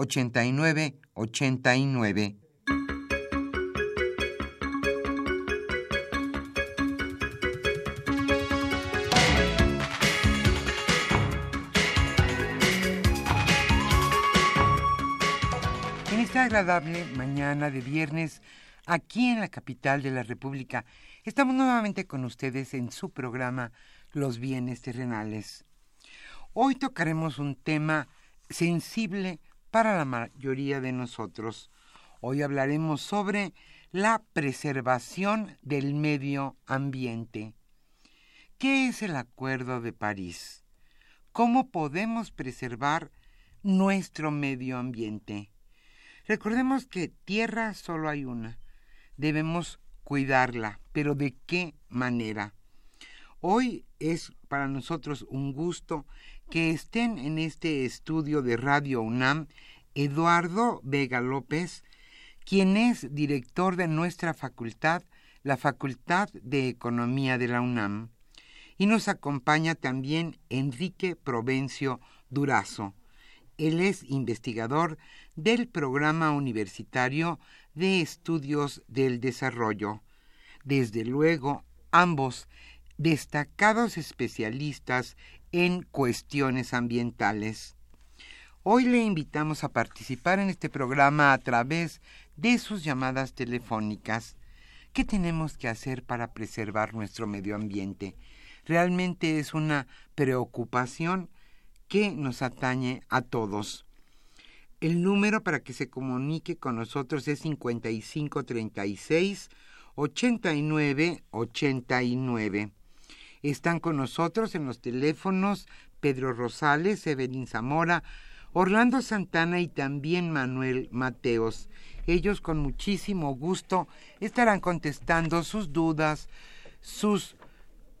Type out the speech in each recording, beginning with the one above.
89 89. En esta agradable mañana de viernes, aquí en la capital de la República, estamos nuevamente con ustedes en su programa Los bienes terrenales. Hoy tocaremos un tema sensible para la mayoría de nosotros. Hoy hablaremos sobre la preservación del medio ambiente. ¿Qué es el Acuerdo de París? ¿Cómo podemos preservar nuestro medio ambiente? Recordemos que tierra solo hay una. Debemos cuidarla, pero ¿de qué manera? Hoy es para nosotros un gusto que estén en este estudio de Radio UNAM Eduardo Vega López, quien es director de nuestra facultad, la Facultad de Economía de la UNAM. Y nos acompaña también Enrique Provencio Durazo. Él es investigador del Programa Universitario de Estudios del Desarrollo. Desde luego, ambos destacados especialistas en cuestiones ambientales. Hoy le invitamos a participar en este programa a través de sus llamadas telefónicas. ¿Qué tenemos que hacer para preservar nuestro medio ambiente? Realmente es una preocupación que nos atañe a todos. El número para que se comunique con nosotros es 5536 8989. Están con nosotros en los teléfonos Pedro Rosales, Evelyn Zamora, Orlando Santana y también Manuel Mateos. Ellos con muchísimo gusto estarán contestando sus dudas, sus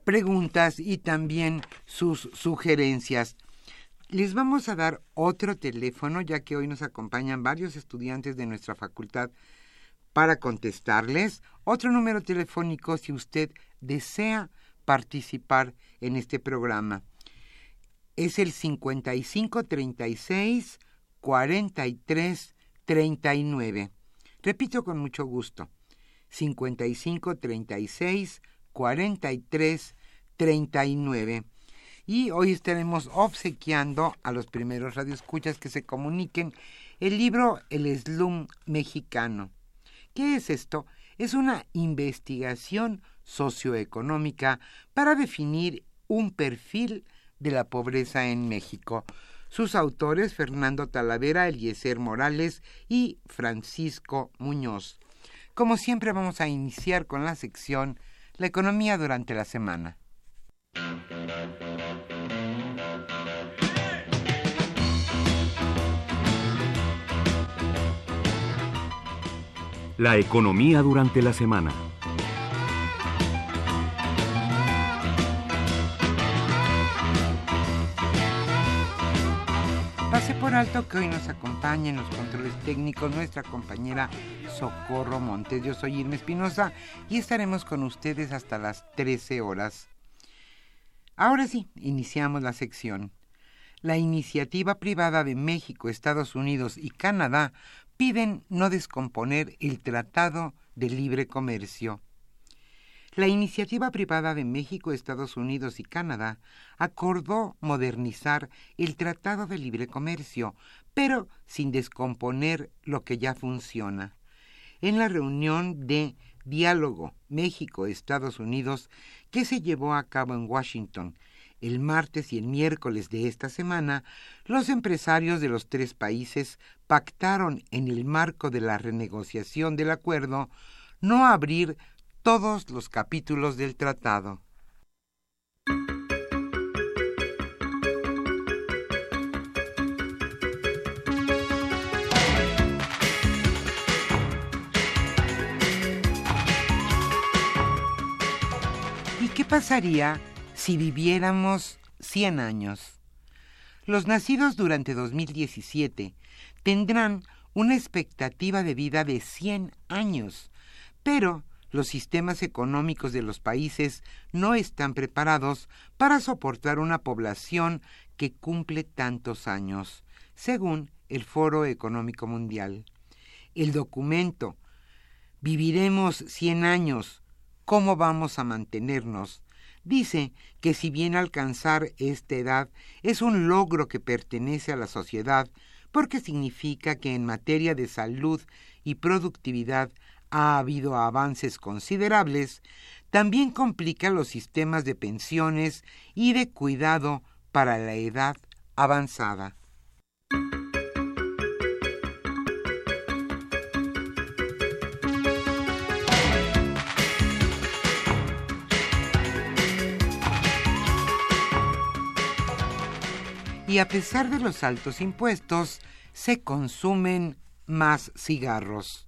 preguntas y también sus sugerencias. Les vamos a dar otro teléfono, ya que hoy nos acompañan varios estudiantes de nuestra facultad para contestarles. Otro número telefónico si usted desea participar en este programa. Es el 5536 43 39. Repito con mucho gusto. 5536 43 39. Y hoy estaremos obsequiando a los primeros radioescuchas que se comuniquen el libro El Slum Mexicano. ¿Qué es esto? Es una investigación socioeconómica para definir un perfil de la pobreza en México. Sus autores Fernando Talavera, Eliezer Morales y Francisco Muñoz. Como siempre vamos a iniciar con la sección La economía durante la semana. La economía durante la semana. Alto que hoy nos acompaña en los controles técnicos nuestra compañera Socorro Montes. Yo soy Irma Espinosa y estaremos con ustedes hasta las 13 horas. Ahora sí, iniciamos la sección. La iniciativa privada de México, Estados Unidos y Canadá piden no descomponer el Tratado de Libre Comercio. La iniciativa privada de México, Estados Unidos y Canadá acordó modernizar el Tratado de Libre Comercio, pero sin descomponer lo que ya funciona. En la reunión de Diálogo México-Estados Unidos que se llevó a cabo en Washington el martes y el miércoles de esta semana, los empresarios de los tres países pactaron en el marco de la renegociación del acuerdo no abrir todos los capítulos del tratado. ¿Y qué pasaría si viviéramos 100 años? Los nacidos durante 2017 tendrán una expectativa de vida de 100 años, pero los sistemas económicos de los países no están preparados para soportar una población que cumple tantos años, según el Foro Económico Mundial. El documento Viviremos 100 años, ¿cómo vamos a mantenernos? dice que si bien alcanzar esta edad es un logro que pertenece a la sociedad, porque significa que en materia de salud y productividad ha habido avances considerables, también complica los sistemas de pensiones y de cuidado para la edad avanzada. Y a pesar de los altos impuestos, se consumen más cigarros.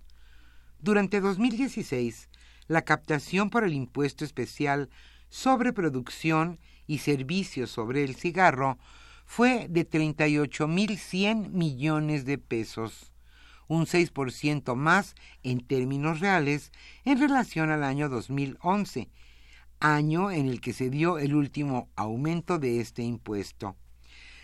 Durante 2016, la captación por el impuesto especial sobre producción y servicios sobre el cigarro fue de 38.100 millones de pesos, un 6% más en términos reales en relación al año 2011, año en el que se dio el último aumento de este impuesto.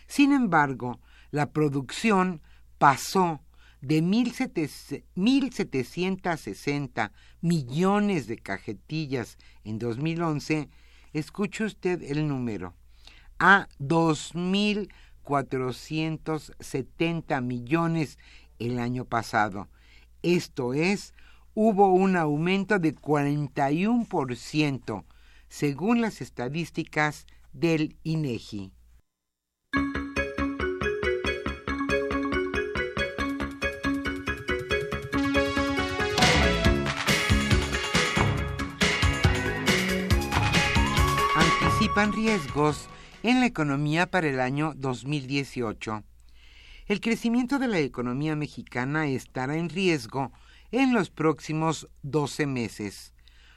Sin embargo, la producción pasó de 1.760 millones de cajetillas en 2011, escuche usted el número, a 2.470 millones el año pasado. Esto es, hubo un aumento de 41%, según las estadísticas del INEGI. Riesgos en la economía para el año 2018. El crecimiento de la economía mexicana estará en riesgo en los próximos 12 meses,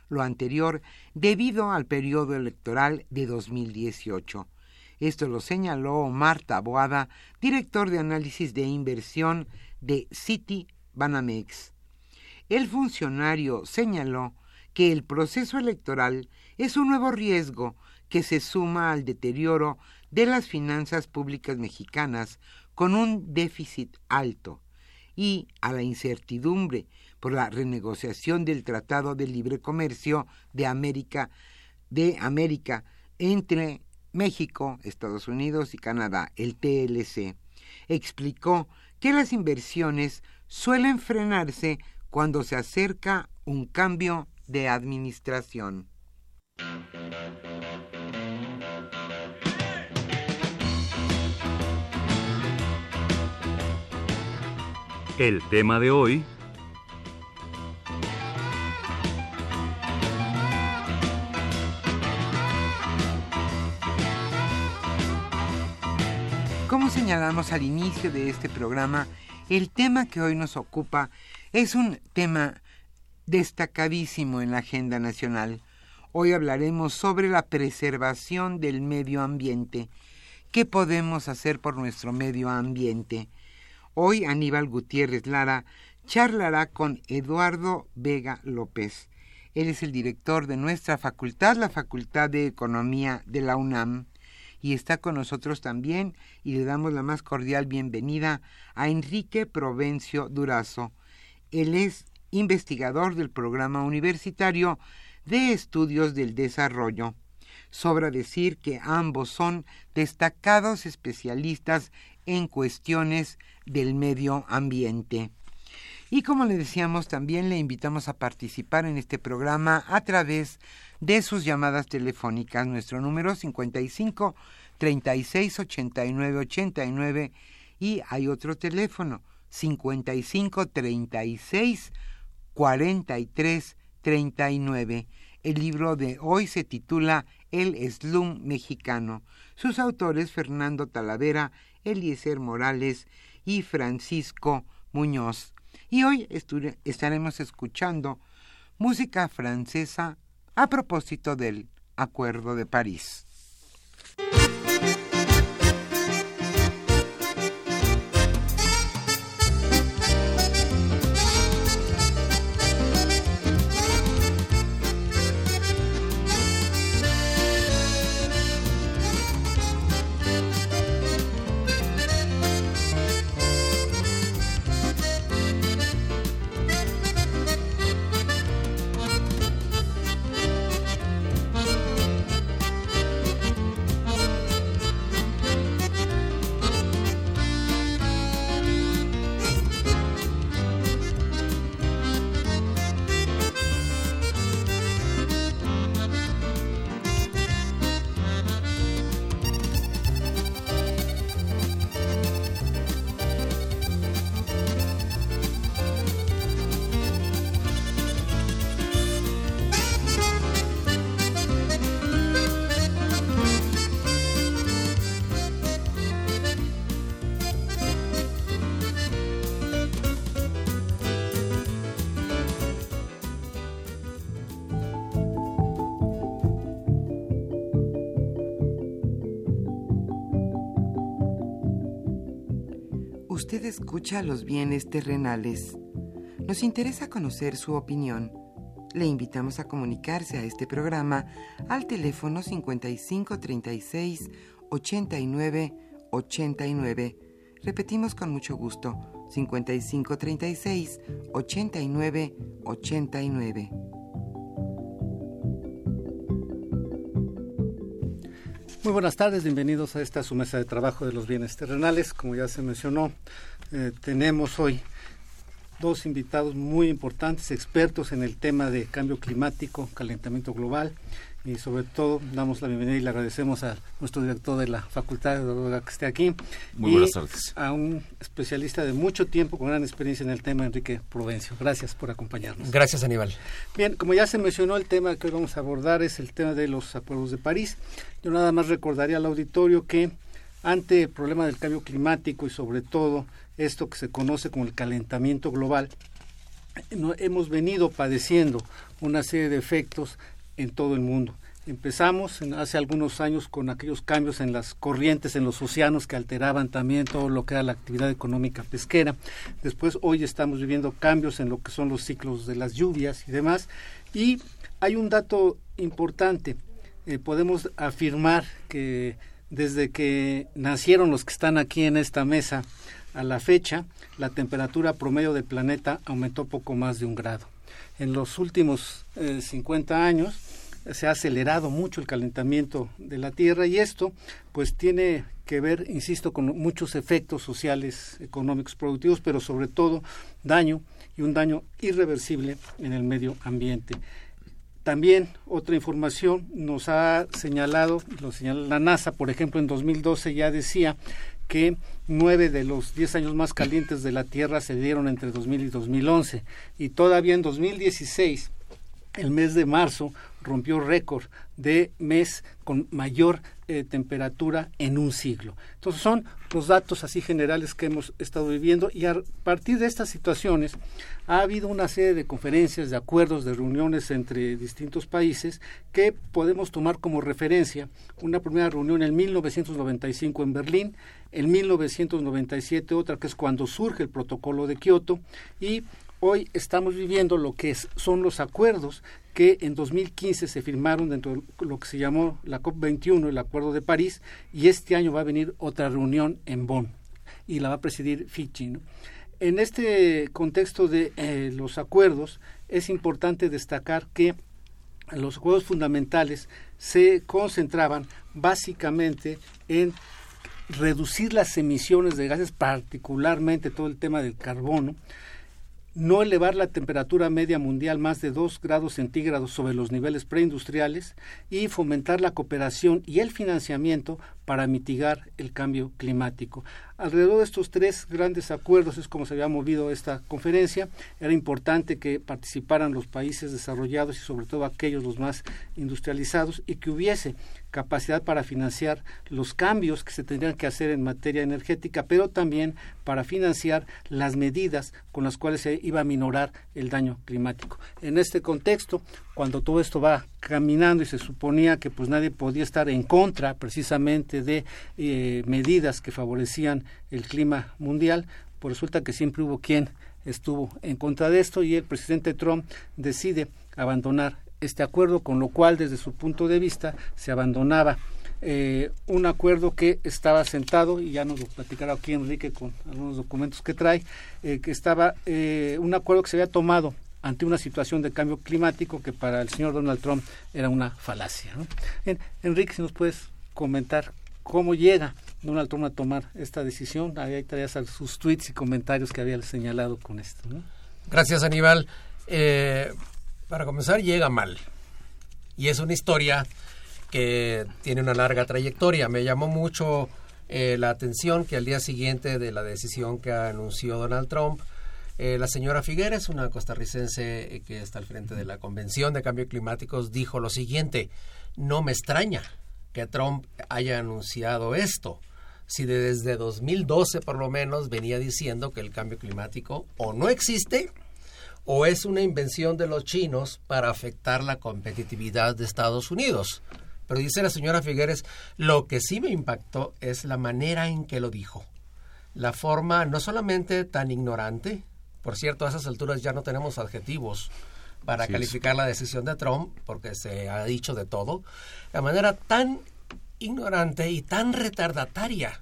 lo anterior debido al periodo electoral de 2018. Esto lo señaló Omar Taboada, director de análisis de inversión de City Banamex. El funcionario señaló que el proceso electoral es un nuevo riesgo que se suma al deterioro de las finanzas públicas mexicanas con un déficit alto y a la incertidumbre por la renegociación del Tratado de Libre Comercio de América de América entre México, Estados Unidos y Canadá, el TLC, explicó que las inversiones suelen frenarse cuando se acerca un cambio de administración. El tema de hoy... Como señalamos al inicio de este programa, el tema que hoy nos ocupa es un tema destacadísimo en la agenda nacional. Hoy hablaremos sobre la preservación del medio ambiente. ¿Qué podemos hacer por nuestro medio ambiente? Hoy Aníbal Gutiérrez Lara charlará con Eduardo Vega López. Él es el director de nuestra facultad, la Facultad de Economía de la UNAM, y está con nosotros también y le damos la más cordial bienvenida a Enrique Provencio Durazo. Él es investigador del programa universitario de Estudios del Desarrollo. Sobra decir que ambos son destacados especialistas en cuestiones del medio ambiente. Y como le decíamos, también le invitamos a participar en este programa a través de sus llamadas telefónicas. Nuestro número 55 36 89 89 y hay otro teléfono 55 36 43 39. El libro de hoy se titula El Slum Mexicano. Sus autores Fernando Talavera, Eliezer Morales y Francisco Muñoz. Y hoy estaremos escuchando música francesa a propósito del Acuerdo de París. Escucha los bienes terrenales. Nos interesa conocer su opinión. Le invitamos a comunicarse a este programa al teléfono 5536 89 89. Repetimos con mucho gusto, 5536 89 89. Muy buenas tardes, bienvenidos a esta su mesa de trabajo de los bienes terrenales. Como ya se mencionó, eh, tenemos hoy dos invitados muy importantes, expertos en el tema de cambio climático, calentamiento global y sobre todo damos la bienvenida y le agradecemos a nuestro director de la facultad de que esté aquí. Muy buenas tardes. A un especialista de mucho tiempo con gran experiencia en el tema, Enrique Provencio. Gracias por acompañarnos. Gracias, Aníbal. Bien, como ya se mencionó, el tema que hoy vamos a abordar es el tema de los acuerdos de París. Yo nada más recordaría al auditorio que ante el problema del cambio climático y sobre todo esto que se conoce como el calentamiento global, hemos venido padeciendo una serie de efectos en todo el mundo. Empezamos hace algunos años con aquellos cambios en las corrientes en los océanos que alteraban también todo lo que era la actividad económica pesquera. Después hoy estamos viviendo cambios en lo que son los ciclos de las lluvias y demás. Y hay un dato importante. Eh, podemos afirmar que desde que nacieron los que están aquí en esta mesa a la fecha, la temperatura promedio del planeta aumentó poco más de un grado. En los últimos 50 eh, años, se ha acelerado mucho el calentamiento de la Tierra y esto pues tiene que ver, insisto, con muchos efectos sociales, económicos, productivos, pero sobre todo daño y un daño irreversible en el medio ambiente. También otra información nos ha señalado, lo señala la NASA, por ejemplo, en 2012 ya decía que nueve de los diez años más calientes de la Tierra se dieron entre 2000 y 2011 y todavía en 2016 el mes de marzo rompió récord de mes con mayor eh, temperatura en un siglo. Entonces son los datos así generales que hemos estado viviendo y a partir de estas situaciones ha habido una serie de conferencias, de acuerdos, de reuniones entre distintos países que podemos tomar como referencia. Una primera reunión en 1995 en Berlín, en 1997 otra que es cuando surge el protocolo de Kioto y hoy estamos viviendo lo que son los acuerdos que en 2015 se firmaron dentro de lo que se llamó la COP21, el Acuerdo de París, y este año va a venir otra reunión en Bonn y la va a presidir Fiji. En este contexto de eh, los acuerdos es importante destacar que los acuerdos fundamentales se concentraban básicamente en reducir las emisiones de gases, particularmente todo el tema del carbono, no elevar la temperatura media mundial más de 2 grados centígrados sobre los niveles preindustriales y fomentar la cooperación y el financiamiento para mitigar el cambio climático. Alrededor de estos tres grandes acuerdos es como se había movido esta conferencia. Era importante que participaran los países desarrollados y sobre todo aquellos los más industrializados y que hubiese capacidad para financiar los cambios que se tendrían que hacer en materia energética, pero también para financiar las medidas con las cuales se iba a minorar el daño climático. En este contexto, cuando todo esto va caminando y se suponía que pues nadie podía estar en contra precisamente de eh, medidas que favorecían el clima mundial, pues resulta que siempre hubo quien estuvo en contra de esto y el presidente Trump decide abandonar este acuerdo, con lo cual desde su punto de vista se abandonaba eh, un acuerdo que estaba sentado, y ya nos lo platicará aquí Enrique con algunos documentos que trae, eh, que estaba un acuerdo que se había tomado ante una situación de cambio climático que para el señor Donald Trump era una falacia. Enrique, si nos puedes comentar cómo llega Donald Trump a tomar esta decisión. Ahí traías sus tweets y comentarios que había señalado con esto. Gracias, Aníbal. Eh, para comenzar, llega mal. Y es una historia que tiene una larga trayectoria. Me llamó mucho eh, la atención que al día siguiente de la decisión que anunció Donald Trump, eh, la señora Figueres, una costarricense eh, que está al frente de la Convención de Cambio Climático, dijo lo siguiente, no me extraña que Trump haya anunciado esto, si desde 2012 por lo menos venía diciendo que el cambio climático o no existe o es una invención de los chinos para afectar la competitividad de Estados Unidos. Pero dice la señora Figueres, lo que sí me impactó es la manera en que lo dijo. La forma no solamente tan ignorante, por cierto, a esas alturas ya no tenemos adjetivos para calificar la decisión de Trump, porque se ha dicho de todo, de manera tan ignorante y tan retardataria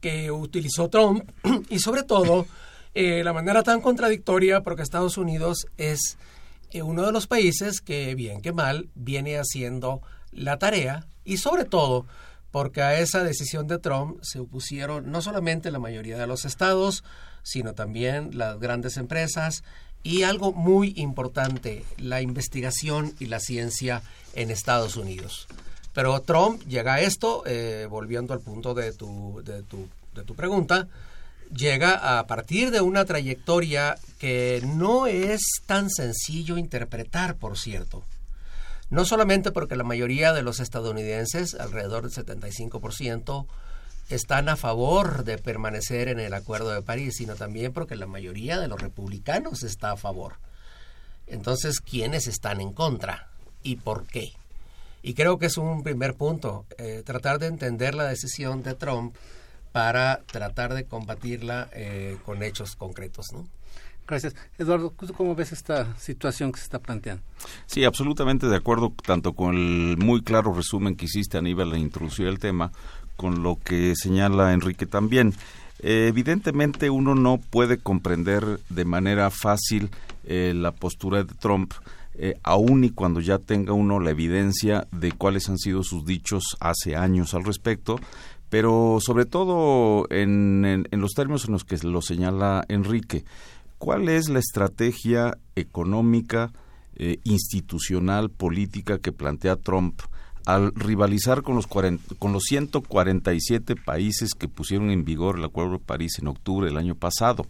que utilizó Trump, y sobre todo eh, la manera tan contradictoria, porque Estados Unidos es eh, uno de los países que, bien que mal, viene haciendo la tarea, y sobre todo porque a esa decisión de Trump se opusieron no solamente la mayoría de los estados, sino también las grandes empresas y algo muy importante, la investigación y la ciencia en Estados Unidos. Pero Trump llega a esto, eh, volviendo al punto de tu, de, tu, de tu pregunta, llega a partir de una trayectoria que no es tan sencillo interpretar, por cierto. No solamente porque la mayoría de los estadounidenses, alrededor del 75%, están a favor de permanecer en el Acuerdo de París, sino también porque la mayoría de los republicanos está a favor. Entonces, ¿quiénes están en contra y por qué? Y creo que es un primer punto, eh, tratar de entender la decisión de Trump para tratar de combatirla eh, con hechos concretos, ¿no? Gracias. Eduardo, ¿cómo ves esta situación que se está planteando? Sí, absolutamente de acuerdo, tanto con el muy claro resumen que hiciste, Aníbal, de introducir el tema, con lo que señala Enrique también. Eh, evidentemente uno no puede comprender de manera fácil eh, la postura de Trump, eh, aun y cuando ya tenga uno la evidencia de cuáles han sido sus dichos hace años al respecto, pero sobre todo en, en los términos en los que lo señala Enrique. ¿Cuál es la estrategia económica, institucional, política que plantea Trump al rivalizar con los, con los 147 países que pusieron en vigor el Acuerdo de París en octubre del año pasado.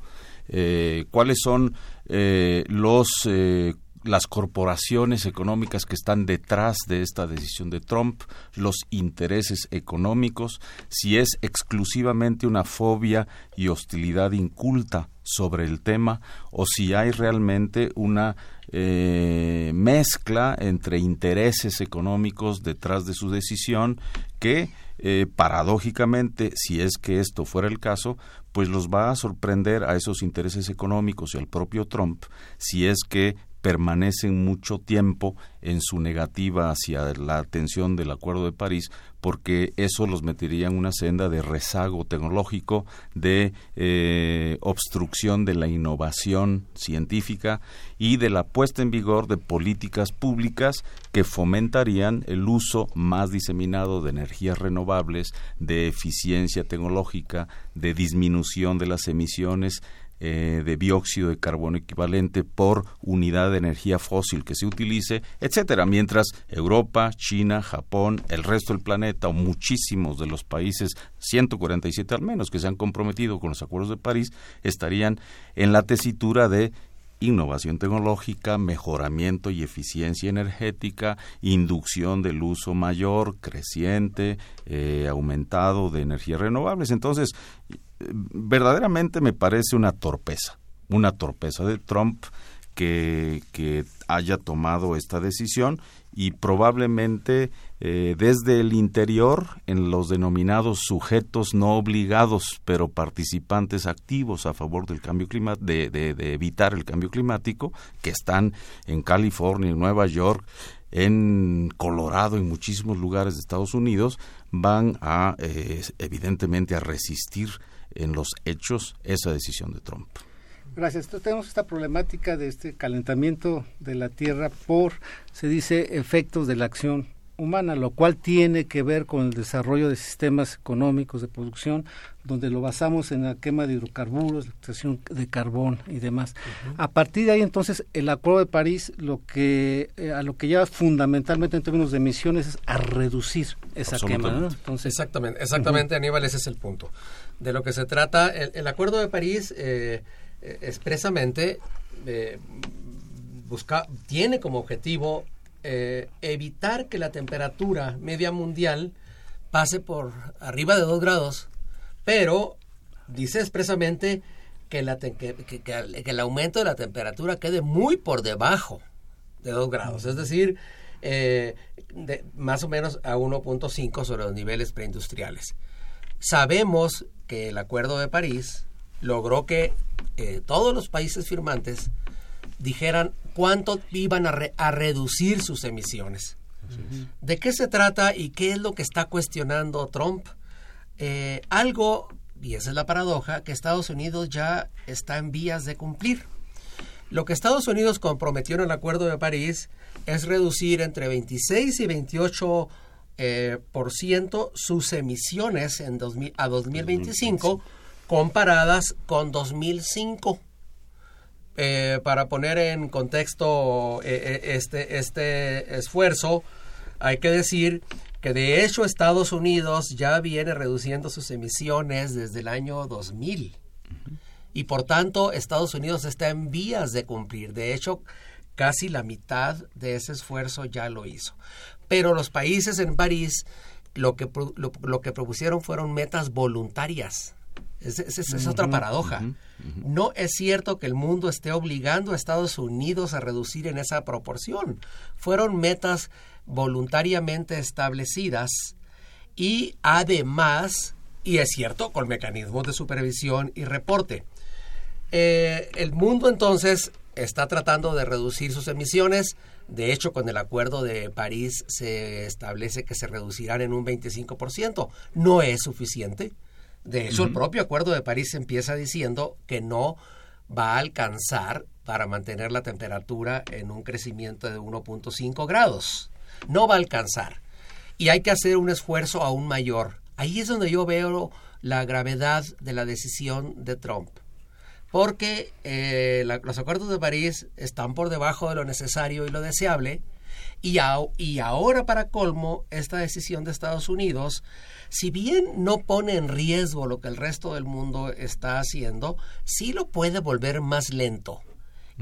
Eh, ¿Cuáles son eh, los eh, las corporaciones económicas que están detrás de esta decisión de Trump, los intereses económicos, si es exclusivamente una fobia y hostilidad inculta sobre el tema o si hay realmente una eh, mezcla entre intereses económicos detrás de su decisión que eh, paradójicamente, si es que esto fuera el caso, pues los va a sorprender a esos intereses económicos y al propio Trump si es que permanecen mucho tiempo en su negativa hacia la atención del Acuerdo de París porque eso los metería en una senda de rezago tecnológico, de eh, obstrucción de la innovación científica y de la puesta en vigor de políticas públicas que fomentarían el uso más diseminado de energías renovables, de eficiencia tecnológica, de disminución de las emisiones eh, de dióxido de carbono equivalente por unidad de energía fósil que se utilice, etcétera, mientras Europa, China, Japón, el resto del planeta o muchísimos de los países, 147 al menos, que se han comprometido con los acuerdos de París, estarían en la tesitura de innovación tecnológica, mejoramiento y eficiencia energética, inducción del uso mayor, creciente, eh, aumentado de energías renovables. Entonces, verdaderamente me parece una torpeza, una torpeza de Trump que, haya tomado esta decisión y probablemente eh, desde el interior en los denominados sujetos no obligados pero participantes activos a favor del cambio climático de, de, evitar el cambio climático que están en California, en Nueva York, en Colorado, en muchísimos lugares de Estados Unidos van a eh, evidentemente a resistir en los hechos esa decisión de Trump. Gracias. Entonces tenemos esta problemática de este calentamiento de la Tierra por, se dice, efectos de la acción humana, lo cual tiene que ver con el desarrollo de sistemas económicos de producción, donde lo basamos en la quema de hidrocarburos, la extracción de carbón y demás. A partir de ahí, entonces, el Acuerdo de París lo que eh, a lo que lleva fundamentalmente en términos de emisiones es a reducir esa quema. Entonces, exactamente, exactamente, Aníbal, ese es el punto. De lo que se trata, el, Acuerdo de París eh, eh, expresamente busca, tiene como objetivo eh, evitar que la temperatura media mundial pase por arriba de 2 grados, pero dice expresamente que, el aumento de la temperatura quede muy por debajo de 2 grados, es decir, eh, más o menos a 1.5 sobre los niveles preindustriales. Sabemos que el Acuerdo de París logró que eh, todos los países firmantes dijeran cuánto iban a, reducir sus emisiones. ¿De qué se trata y qué es lo que está cuestionando Trump? Eh, algo, y esa es la paradoja, que Estados Unidos ya está en vías de cumplir. Lo que Estados Unidos comprometió en el Acuerdo de París es reducir entre 26 y 28 eh, por ciento sus emisiones en a 2025 comparadas con 2005. Eh, para poner en contexto eh, eh, este, este esfuerzo, hay que decir que de hecho Estados Unidos ya viene reduciendo sus emisiones desde el año 2000 y por tanto Estados Unidos está en vías de cumplir. De hecho, casi la mitad de ese esfuerzo ya lo hizo. Pero los países en París lo que, lo que propusieron fueron metas voluntarias es, otra paradoja. No es cierto que el mundo esté obligando a Estados Unidos a reducir en esa proporción. Fueron metas voluntariamente establecidas y además, y es cierto, con mecanismos de supervisión y reporte. Eh, el mundo entonces está tratando de reducir sus emisiones. De hecho, con el Acuerdo de París se establece que se reducirán en un 25%. No es suficiente de hecho, el propio Acuerdo de París empieza diciendo que no va a alcanzar para mantener la temperatura en un crecimiento de 1.5 grados. No va a alcanzar. Y hay que hacer un esfuerzo aún mayor. Ahí es donde yo veo la gravedad de la decisión de Trump. Porque eh, los acuerdos de París están por debajo de lo necesario y lo deseable. Y, y ahora, para colmo, esta decisión de Estados Unidos si bien no pone en riesgo lo que el resto del mundo está haciendo, sí lo puede volver más lento.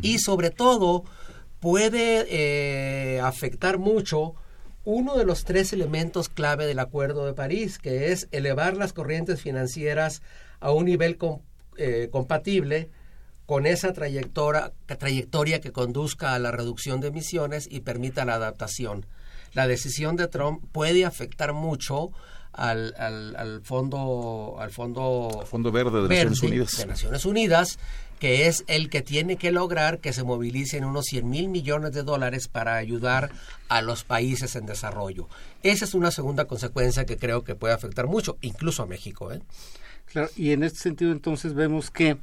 Y sobre todo puede eh, afectar mucho uno de los tres elementos clave del Acuerdo de París, que es elevar las corrientes financieras a un nivel eh, compatible con esa trayectoria, trayectoria que conduzca a la reducción de emisiones y permita la adaptación. la decisión de Trump puede afectar mucho al, al, fondo al fondo fondo verde de Naciones Unidas de Naciones Unidas que es el que tiene que lograr que se movilicen unos 100 mil millones de dólares para ayudar a los países en desarrollo. Esa es una segunda consecuencia que creo que puede afectar mucho, incluso a México. ¿eh? Claro, y en este sentido entonces vemos que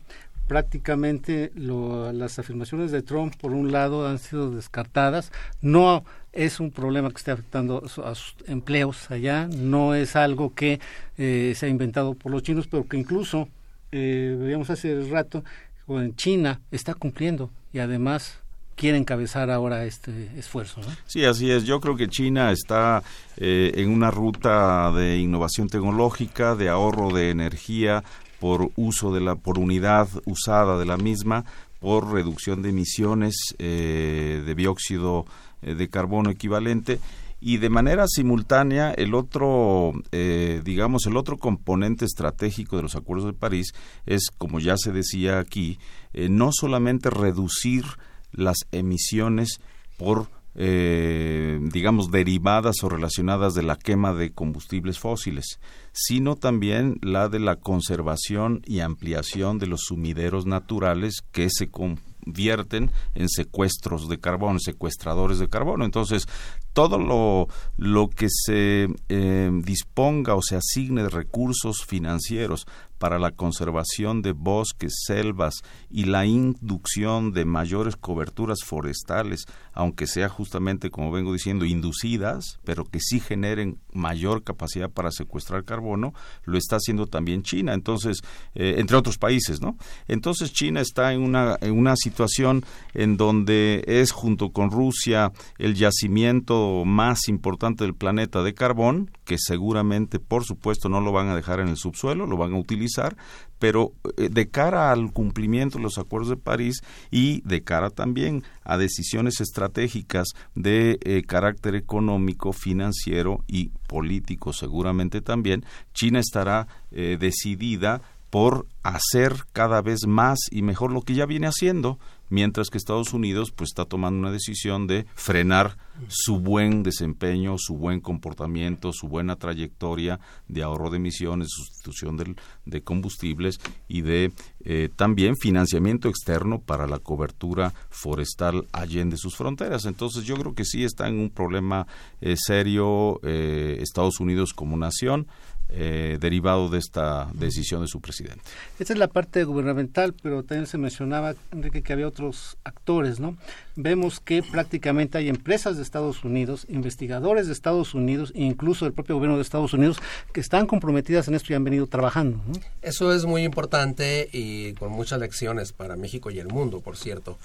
prácticamente las afirmaciones de Trump, por un lado, han sido descartadas. No es un problema que esté afectando a sus empleos allá, no es algo que eh, se ha inventado por los chinos, pero que incluso, eh, veíamos hace rato, en China está cumpliendo y además quiere encabezar ahora este esfuerzo. Sí, así es. Yo creo que China está eh, en una ruta de innovación tecnológica, de ahorro de energía por uso de la por unidad usada de la misma, por reducción de emisiones eh, de dióxido eh, de carbono equivalente. Y de manera simultánea el otro eh, digamos el otro componente estratégico de los acuerdos de París es como ya se decía aquí no solamente reducir las emisiones por eh, digamos derivadas o relacionadas de la quema de combustibles fósiles sino también la de la conservación y ampliación de los sumideros naturales que se convierten en secuestros de carbono, secuestradores de carbono. Entonces, todo lo, lo que se eh, disponga o se asigne de recursos financieros para la conservación de bosques, selvas y la inducción de mayores coberturas forestales, aunque sea justamente, como vengo diciendo, inducidas, pero que sí generen mayor capacidad para secuestrar carbono, lo está haciendo también China. Entonces, eh, entre otros países, ¿no? Entonces China está en una, en una situación en donde es junto con Rusia el yacimiento más importante del planeta de carbón, que seguramente, por supuesto, no lo van a dejar en el subsuelo, lo van a utilizar, pero eh, de cara al cumplimiento de los acuerdos de París y de cara también a decisiones estratégicas de eh, carácter económico, financiero y político seguramente también, China estará eh, decidida por hacer cada vez más y mejor lo que ya viene haciendo, mientras que Estados Unidos pues está tomando una decisión de frenar su buen desempeño, su buen comportamiento, su buena trayectoria de ahorro de emisiones, sustitución de combustibles y de eh, también financiamiento externo para la cobertura forestal allende sus fronteras. Entonces yo creo que sí está en un problema eh, serio eh, Estados Unidos como nación. Eh, derivado de esta decisión de su presidente. Esta es la parte gubernamental, pero también se mencionaba, Enrique, que había otros actores, ¿no? Vemos que prácticamente hay empresas de Estados Unidos, investigadores de Estados Unidos e incluso el propio gobierno de Estados Unidos que están comprometidas en esto y han venido trabajando. Eso es muy importante y con muchas lecciones para México y el mundo, por cierto.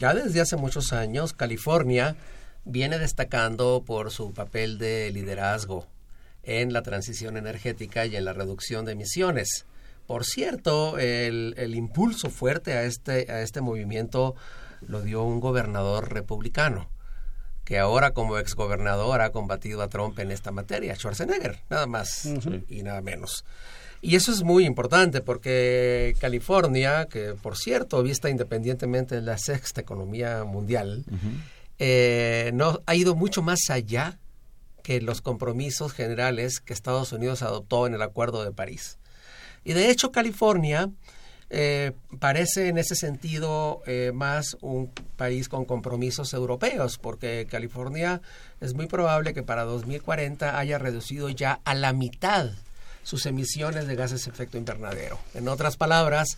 Ya desde hace muchos años, California viene destacando por su papel de liderazgo en la transición energética y en la reducción de emisiones. Por cierto, el, el impulso fuerte a este, a este movimiento lo dio un gobernador republicano, que ahora como exgobernador ha combatido a Trump en esta materia, Schwarzenegger, nada más y nada menos. Y eso es muy importante porque California, que por cierto, vista independientemente de la sexta economía mundial, eh, no, ha ido mucho más allá que los compromisos generales que Estados Unidos adoptó en el Acuerdo de París. Y de hecho California eh, parece en ese sentido eh, más un país con compromisos europeos, porque California es muy probable que para 2040 haya reducido ya a la mitad sus emisiones de gases de efecto invernadero. En otras palabras,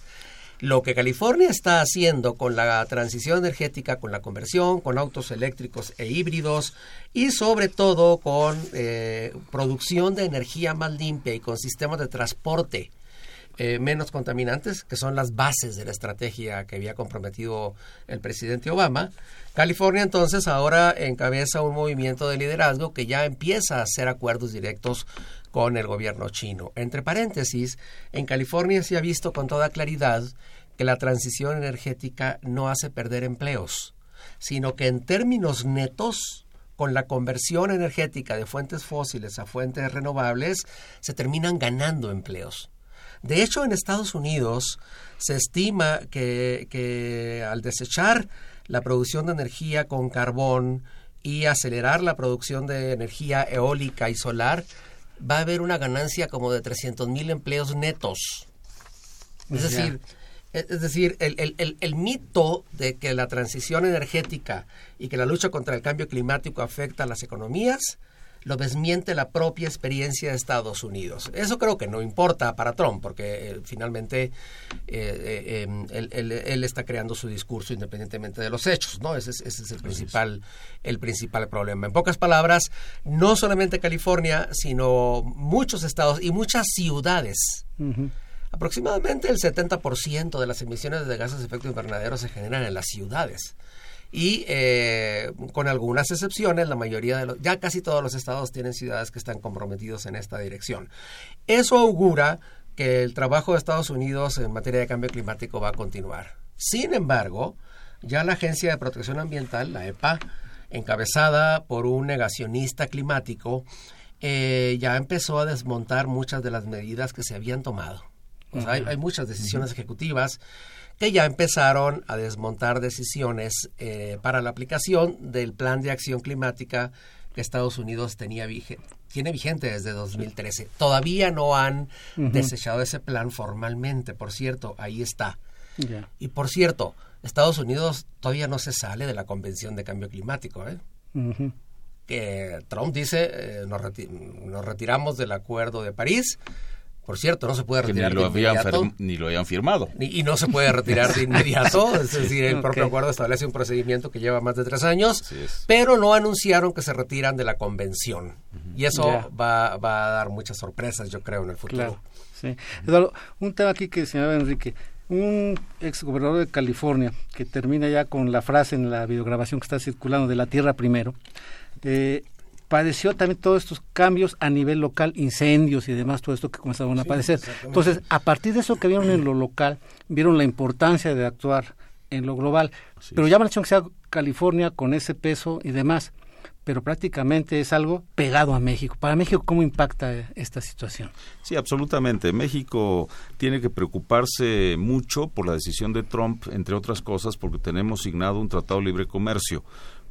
lo que California está haciendo con la transición energética, con la conversión, con autos eléctricos e híbridos y sobre todo con eh, producción de energía más limpia y con sistemas de transporte eh, menos contaminantes, que son las bases de la estrategia que había comprometido el presidente Obama. California entonces ahora encabeza un movimiento de liderazgo que ya empieza a hacer acuerdos directos con el gobierno chino. Entre paréntesis, en California se ha visto con toda claridad que la transición energética no hace perder empleos, sino que en términos netos, con la conversión energética de fuentes fósiles a fuentes renovables, se terminan ganando empleos. De hecho, en Estados Unidos se estima que, al desechar la producción de energía con carbón y acelerar la producción de energía eólica y solar, va a haber una ganancia como de 300 mil empleos netos. Es decir, es decir, el, el, mito de que la transición energética y que la lucha contra el cambio climático afecta a las economías lo desmiente la propia experiencia de Estados Unidos. Eso creo que no importa para Trump, porque eh, finalmente eh, eh, em, él, está creando su discurso independientemente de los hechos, ¿no? Ese, es el principal, el principal problema. En pocas palabras, no solamente California, sino muchos estados y muchas ciudades. Aproximadamente el 70% de las emisiones de gases de efecto invernadero se generan en las ciudades y eh, con algunas excepciones, la mayoría de los, ya casi todos los estados tienen ciudades que están comprometidos en esta dirección. Eso augura que el trabajo de Estados Unidos en materia de cambio climático va a continuar. Sin embargo, ya la Agencia de Protección Ambiental, la EPA, encabezada por un negacionista climático, eh, ya empezó a desmontar muchas de las medidas que se habían tomado. hay, hay, muchas decisiones ejecutivas que ya empezaron a desmontar decisiones eh, para la aplicación del plan de acción climática que Estados Unidos tenía tiene vigente desde 2013. Todavía no han desechado ese plan formalmente, por cierto, ahí está. Y por cierto, Estados Unidos todavía no se sale de la Convención de Cambio Climático. ¿eh? Que Trump dice, eh, nos, nos retiramos del Acuerdo de París, por cierto, no se puede retirar ni lo de inmediato. Habían ni lo habían firmado. y no se puede retirar de inmediato. es decir, el propio acuerdo establece un procedimiento que lleva más de tres años, pero no anunciaron que se retiran de la convención. Y eso va, va, a dar muchas sorpresas, yo creo, en el futuro. sí. Eduardo, un tema aquí que señalaba Enrique. Un ex gobernador de California que termina ya con la frase en la videograbación que está circulando de la tierra primero, eh, padeció también todos estos cambios a nivel local, incendios y demás, todo esto que comenzaron a padecer. Entonces, a partir de eso que vieron en lo local, vieron la importancia de actuar en lo global. Pero llama la que sea California con ese peso y demás, pero prácticamente es algo pegado a México. Para México, ¿cómo impacta esta situación? Sí, absolutamente. México tiene que preocuparse mucho por la decisión de Trump, entre otras cosas, porque tenemos signado un tratado de libre comercio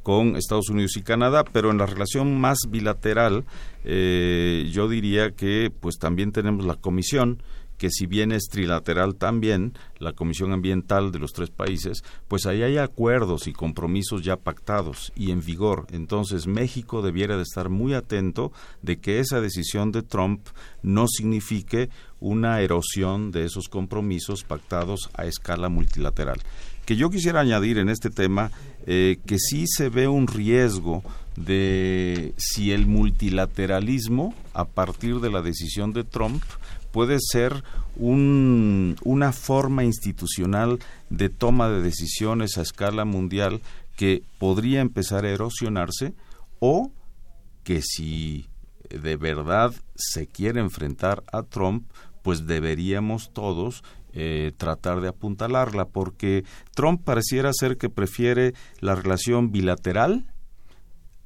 con Estados Unidos y Canadá, pero en la relación más bilateral, eh, yo diría que pues también tenemos la comisión que si bien es trilateral también, la Comisión Ambiental de los tres países, pues ahí hay acuerdos y compromisos ya pactados y en vigor. Entonces México debiera de estar muy atento de que esa decisión de Trump no signifique una erosión de esos compromisos pactados a escala multilateral que yo quisiera añadir en este tema eh, que sí se ve un riesgo de si el multilateralismo, a partir de la decisión de Trump, puede ser un, una forma institucional de toma de decisiones a escala mundial que podría empezar a erosionarse o que si de verdad se quiere enfrentar a Trump, pues deberíamos todos eh, tratar de apuntalarla, porque Trump pareciera ser que prefiere la relación bilateral,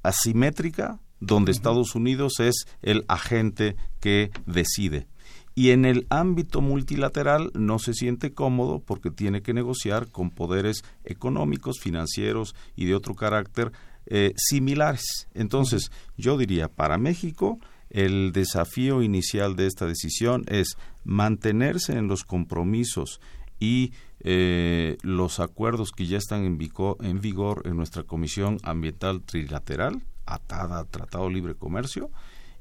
asimétrica, donde Estados Unidos es el agente que decide. Y en el ámbito multilateral no se siente cómodo porque tiene que negociar con poderes económicos, financieros y de otro carácter eh, similares. Entonces, yo diría, para México, el desafío inicial de esta decisión es mantenerse en los compromisos y eh, los acuerdos que ya están en, vigor en nuestra Comisión Ambiental Trilateral, atada al Tratado Libre Comercio,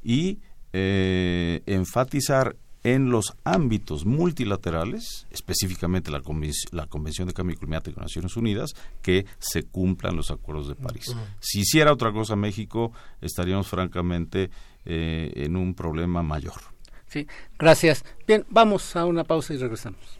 y eh, enfatizar en los ámbitos multilaterales, específicamente la, la, Convención de Cambio Climático de Naciones Unidas, que se cumplan los acuerdos de París. Si hiciera otra cosa México, estaríamos francamente eh, en un problema mayor. Sí, gracias. Bien, vamos a una pausa y regresamos.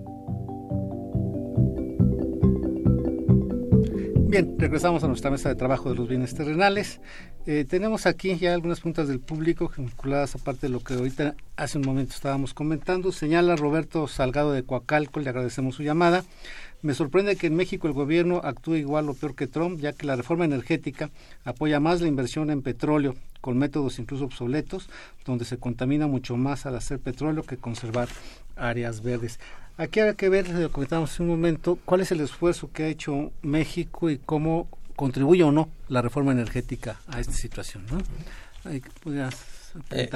Bien, regresamos a nuestra mesa de trabajo de los bienes terrenales. Eh, tenemos aquí ya algunas preguntas del público vinculadas aparte de lo que ahorita hace un momento estábamos comentando. Señala Roberto Salgado de Coacalco, le agradecemos su llamada. Me sorprende que en México el gobierno actúe igual o peor que Trump, ya que la reforma energética apoya más la inversión en petróleo, con métodos incluso obsoletos, donde se contamina mucho más al hacer petróleo que conservar áreas verdes. Aquí hay que ver, lo un momento, cuál es el esfuerzo que ha hecho México y cómo contribuye o no la reforma energética a esta situación. ¿no? Ahí eh,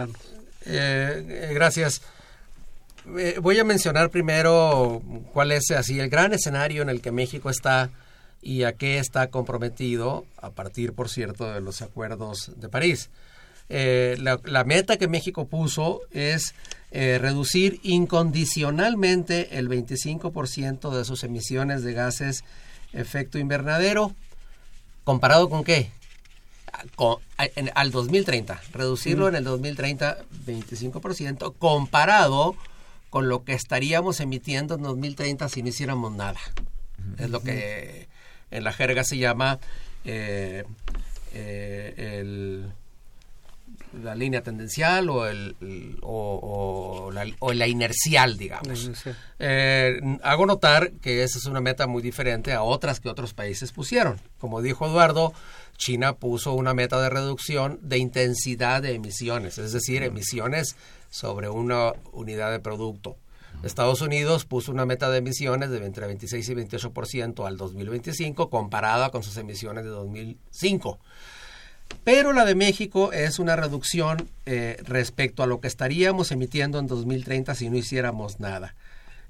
eh, gracias. Eh, voy a mencionar primero cuál es así el gran escenario en el que México está y a qué está comprometido a partir, por cierto, de los acuerdos de París. La, la, meta que México puso es eh, reducir incondicionalmente el 25% de sus emisiones de gases efecto invernadero. ¿Comparado con qué? al 2030. Reducirlo mm. en el 2030 25% comparado con lo que estaríamos emitiendo en 2030 si no hiciéramos nada. Es lo que en la jerga se llama eh, eh, el la línea tendencial o, el, o, la, inercial, digamos. Eh, hago notar que esa es una meta muy diferente a otras que otros países pusieron. Como dijo Eduardo, China puso una meta de reducción de intensidad de emisiones, es decir, emisiones sobre una unidad de producto. Estados Unidos puso una meta de emisiones de entre 26 y 28% al 2025 comparada con sus emisiones de 2005. Pero la de México es una reducción eh, respecto a lo que estaríamos emitiendo en 2030 si no hiciéramos nada.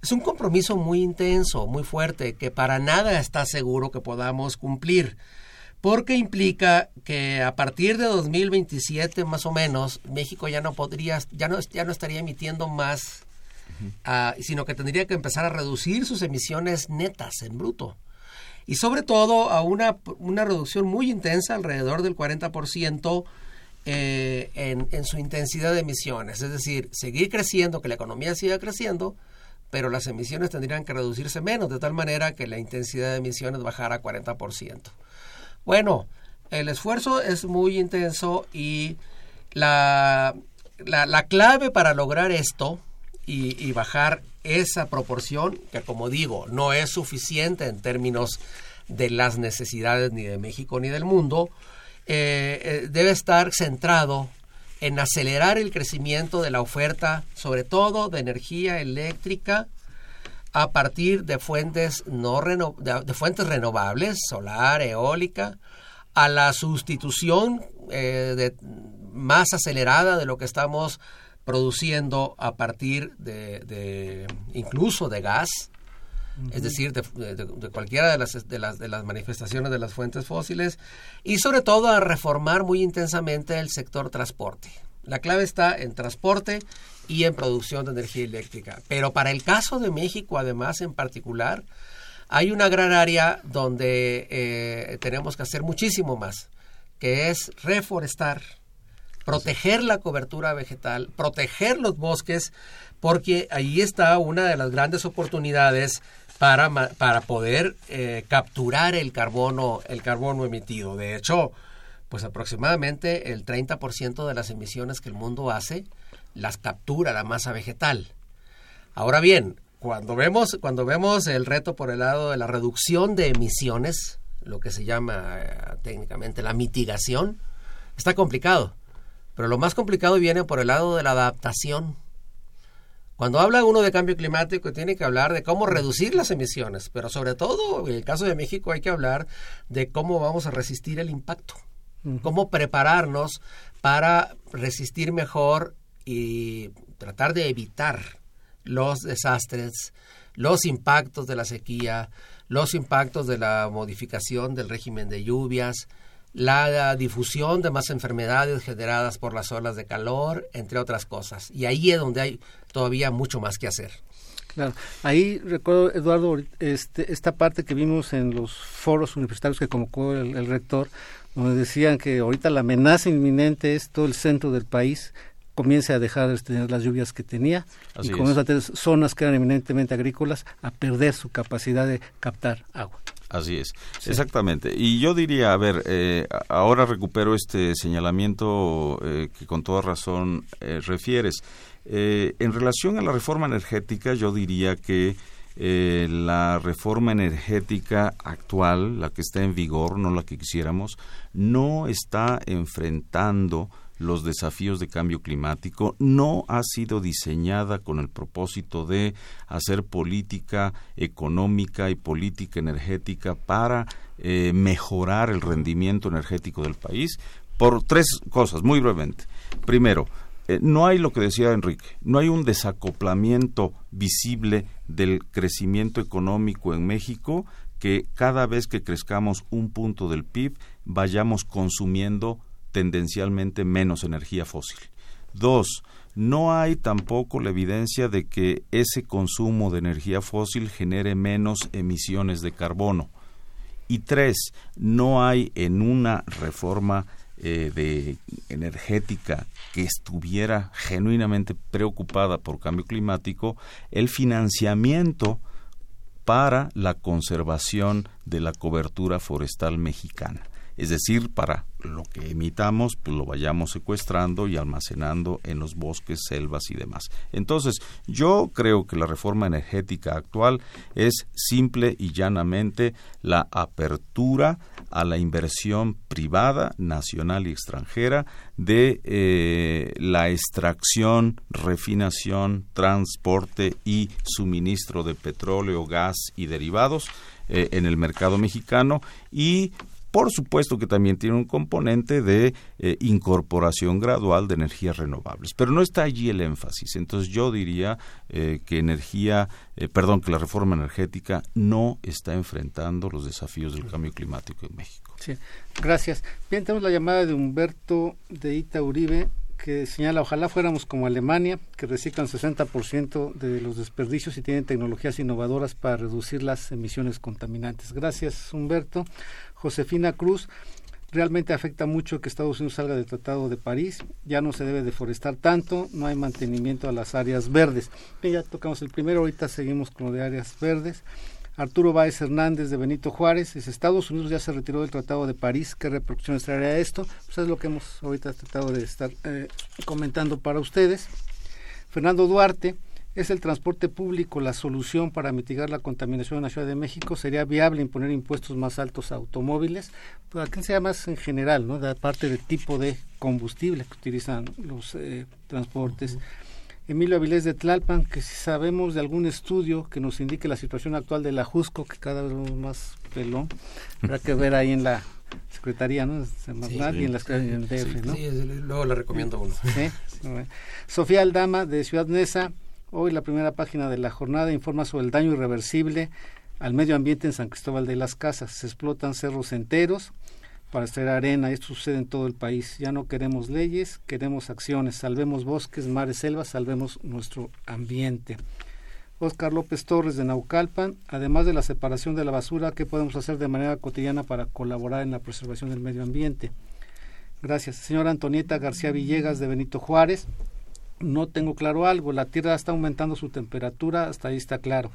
Es un compromiso muy intenso, muy fuerte, que para nada está seguro que podamos cumplir, porque implica que a partir de 2027 más o menos México ya no podría, ya no, ya no estaría emitiendo más, ah, sino que tendría que empezar a reducir sus emisiones netas en bruto y sobre todo a una, una reducción muy intensa, alrededor del 40%. Eh, en, en, su intensidad de emisiones, es decir, seguir creciendo, que la economía siga creciendo, pero las emisiones tendrían que reducirse menos, de tal manera que la intensidad de emisiones bajara a 40%. Bueno, el esfuerzo es muy intenso y la, la, la clave para lograr esto y, y bajar esa proporción, que como digo, no es suficiente en términos de las necesidades ni de México ni del mundo, eh, eh, debe estar centrado en acelerar el crecimiento de la oferta, sobre todo de energía eléctrica, a partir de fuentes, no de, fuentes renovables, solar, eólica, a la sustitución eh, más acelerada de lo que estamos produciendo a partir de, incluso de gas, es decir, de, cualquiera de las, de, las, de las manifestaciones de las fuentes fósiles, y sobre todo a reformar muy intensamente el sector transporte. La clave está en transporte y en producción de energía eléctrica. Pero para el caso de México, además, en particular, hay una gran área donde eh, tenemos que hacer muchísimo más, que es reforestar, proteger la cobertura vegetal, proteger los bosques, porque ahí está una de las grandes oportunidades para, para poder eh, capturar el carbono, el carbono emitido. De hecho, pues aproximadamente el 30% de las emisiones que el mundo hace las captura la masa vegetal. Ahora bien, cuando vemos, cuando vemos el reto por el lado de la reducción de emisiones, lo que se llama eh, técnicamente la mitigación, está complicado pero lo más complicado viene por el lado de la adaptación. Cuando habla uno de cambio climático, tiene que hablar de cómo reducir las emisiones, pero sobre todo, en el caso de México, hay que hablar de cómo vamos a resistir el impacto, cómo prepararnos para resistir mejor y tratar de evitar los desastres, los impactos de la sequía, los impactos de la modificación del régimen de lluvias, la difusión de más enfermedades generadas por las olas de calor, entre otras cosas. Y ahí es donde hay todavía mucho más que hacer. Claro, ahí recuerdo, Eduardo, este, esta parte que vimos en los foros universitarios que convocó el, rector, donde decían que ahorita la amenaza inminente es todo el centro del país comience a dejar de tener las lluvias que tenía y comienza a tener zonas que eran eminentemente agrícolas a perder su capacidad de captar agua. Así es, exactamente. Y yo diría, a ver, eh, ahora recupero este señalamiento eh, que con toda razón eh, refieres. en relación a la reforma energética, yo diría que la reforma energética actual, la que está en vigor, no la que quisiéramos, no está enfrentando los desafíos de cambio climático, no ha sido diseñada con el propósito de hacer política económica y política energética para eh, mejorar el rendimiento energético del país por tres cosas, muy brevemente. Primero, eh, no hay lo que decía Enrique, no hay un desacoplamiento visible del crecimiento económico en México que cada vez que crezcamos un punto del PIB vayamos consumiendo tendencialmente menos energía fósil. Dos, no hay tampoco la evidencia de que ese consumo de energía fósil genere menos emisiones de carbono. Y tres, no hay en una reforma eh, energética que estuviera genuinamente preocupada por cambio climático el financiamiento para la conservación de la cobertura forestal mexicana es decir, para lo que emitamos, pues lo vayamos secuestrando y almacenando en los bosques, selvas y demás. Entonces, yo creo que la reforma energética actual es simple y llanamente la apertura a la inversión privada, nacional y extranjera de eh, la extracción, refinación, transporte y suministro de petróleo, gas y derivados eh, en el mercado mexicano y por supuesto que también tiene un componente de eh, incorporación gradual de energías renovables, pero no está allí el énfasis. Entonces yo diría eh, que energía, eh, perdón, que la reforma energética no está enfrentando los desafíos del cambio climático en México. Sí, gracias. Bien, tenemos la llamada de Humberto de Ita Uribe que señala, ojalá fuéramos como Alemania, que reciclan 60% de los desperdicios y tienen tecnologías innovadoras para reducir las emisiones contaminantes. Gracias, Humberto. Josefina Cruz, realmente afecta mucho que Estados Unidos salga del Tratado de París, ya no se debe deforestar tanto, no hay mantenimiento a las áreas verdes. ya tocamos el primero, ahorita seguimos con lo de áreas verdes. Arturo Báez Hernández de Benito Juárez, es Estados Unidos ya se retiró del Tratado de París, ¿qué repercusiones traerá esto? Pues es lo que hemos ahorita tratado de estar eh, comentando para ustedes. Fernando Duarte, ¿Es el transporte público la solución para mitigar la contaminación en la Ciudad de México? ¿Sería viable imponer impuestos más altos a automóviles? Pues aquí sea más en general, ¿no? De parte del tipo de combustible que utilizan los eh, transportes. Emilio Avilés de Tlalpan, que si sabemos de algún estudio que nos indique la situación actual de la Jusco, que cada vez es más pelón, habrá que ver ahí en la Secretaría, ¿no? y en la DF, ¿no? Sí, luego le recomiendo uno. Sofía Aldama, de Ciudad Neza, Hoy la primera página de la jornada informa sobre el daño irreversible al medio ambiente en San Cristóbal de las Casas. Se explotan cerros enteros para extraer arena. Esto sucede en todo el país. Ya no queremos leyes, queremos acciones. Salvemos bosques, mares, selvas, salvemos nuestro ambiente. Oscar López Torres de Naucalpan, además de la separación de la basura, ¿qué podemos hacer de manera cotidiana para colaborar en la preservación del medio ambiente? Gracias. Señora Antonieta García Villegas de Benito Juárez, no tengo claro algo, la Tierra está aumentando su temperatura, hasta ahí está claro.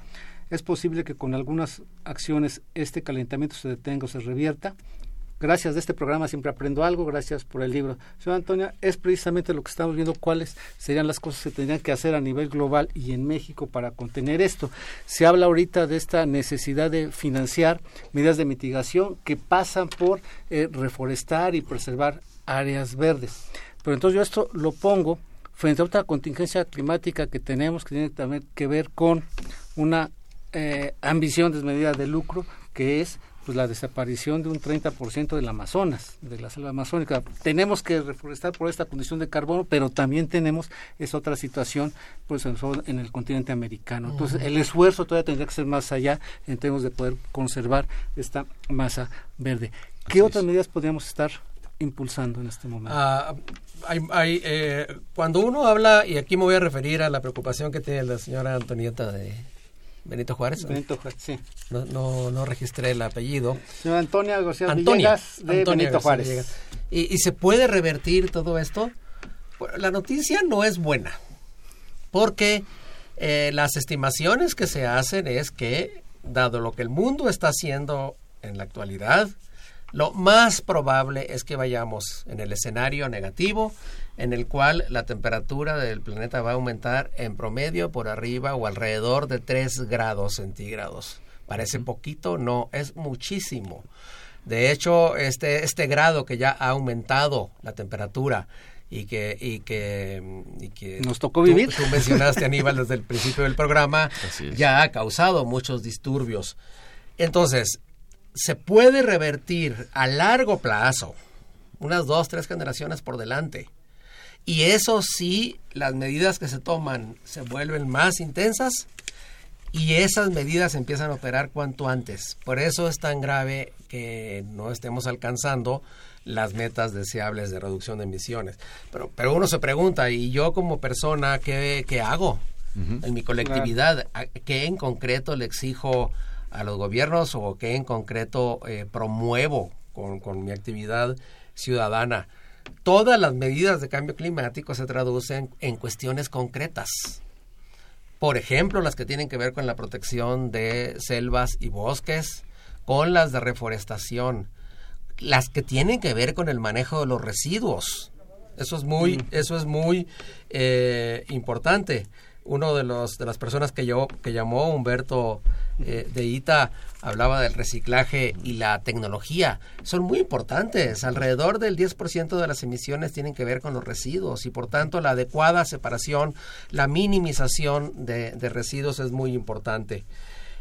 Es posible que con algunas acciones este calentamiento se detenga o se revierta. Gracias de este programa siempre aprendo algo, gracias por el libro. Señora Antonia, es precisamente lo que estamos viendo cuáles serían las cosas que tendrían que hacer a nivel global y en México para contener esto. Se habla ahorita de esta necesidad de financiar medidas de mitigación que pasan por eh, reforestar y preservar áreas verdes. Pero entonces yo esto lo pongo frente a otra contingencia climática que tenemos que tiene también que ver con una eh, ambición desmedida de lucro que es pues la desaparición de un 30% del Amazonas, de la selva amazónica. Tenemos que reforestar por esta condición de carbono, pero también tenemos esa otra situación pues en el continente americano. Entonces, el esfuerzo todavía tendría que ser más allá en términos de poder conservar esta masa verde. ¿Qué otras medidas podríamos estar impulsando en este momento? Ah, hay, eh, cuando uno habla, y aquí me voy a referir a la preocupación que tiene la señora Antonieta de Benito Juárez. Benito Juárez, sí. No, no, no registré el apellido. Señora Antonia García Villegas de Benito Juárez. ¿Y, ¿Y, se puede revertir todo esto? la noticia no es buena, porque eh, las estimaciones que se hacen es que, dado lo que el mundo está haciendo en la actualidad, lo más probable es que vayamos en el escenario negativo en el cual la temperatura del planeta va a aumentar en promedio por arriba o alrededor de 3 grados centígrados. Parece poquito, no, es muchísimo. De hecho, este, este grado que ya ha aumentado la temperatura y que, y que, y que nos tocó vivir. Tú, mencionaste, Aníbal, desde el principio del programa, ya ha causado muchos disturbios. Entonces, se puede revertir a largo plazo, unas dos, tres generaciones por delante. Y eso sí, las medidas que se toman se vuelven más intensas y esas medidas empiezan a operar cuanto antes. Por eso es tan grave que no estemos alcanzando las metas deseables de reducción de emisiones. Pero, pero uno se pregunta, ¿y yo como persona qué, qué hago en mi colectividad? ¿Qué en concreto le exijo a los gobiernos o qué en concreto eh, promuevo con, mi actividad ciudadana. Todas las medidas de cambio climático se traducen en cuestiones concretas. Por ejemplo, las que tienen que ver con la protección de selvas y bosques, con las de reforestación, las que tienen que ver con el manejo de los residuos. Eso es muy, mm. eso es muy eh, importante uno de los de las personas que yo que llamó Humberto eh, de Ita hablaba del reciclaje y la tecnología. Son muy importantes. Alrededor del 10% de las emisiones tienen que ver con los residuos y por tanto la adecuada separación la minimización de, residuos es muy importante.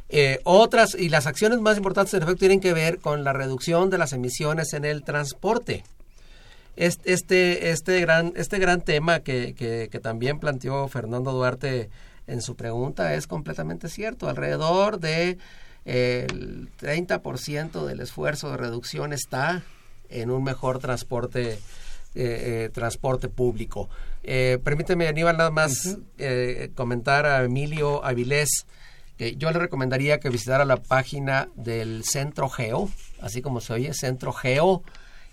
Eh, otras y las acciones más importantes en efecto tienen que ver con la reducción de las emisiones en el transporte este, este, gran, este gran tema que, que, también planteó Fernando Duarte en su pregunta es completamente cierto. Alrededor de el 30% del esfuerzo de reducción está en un mejor transporte eh, eh, transporte público. Eh, permíteme, Aníbal, nada más comentar a Emilio Avilés que yo le recomendaría que visitara la página del Centro Geo, así como se oye, Centro Geo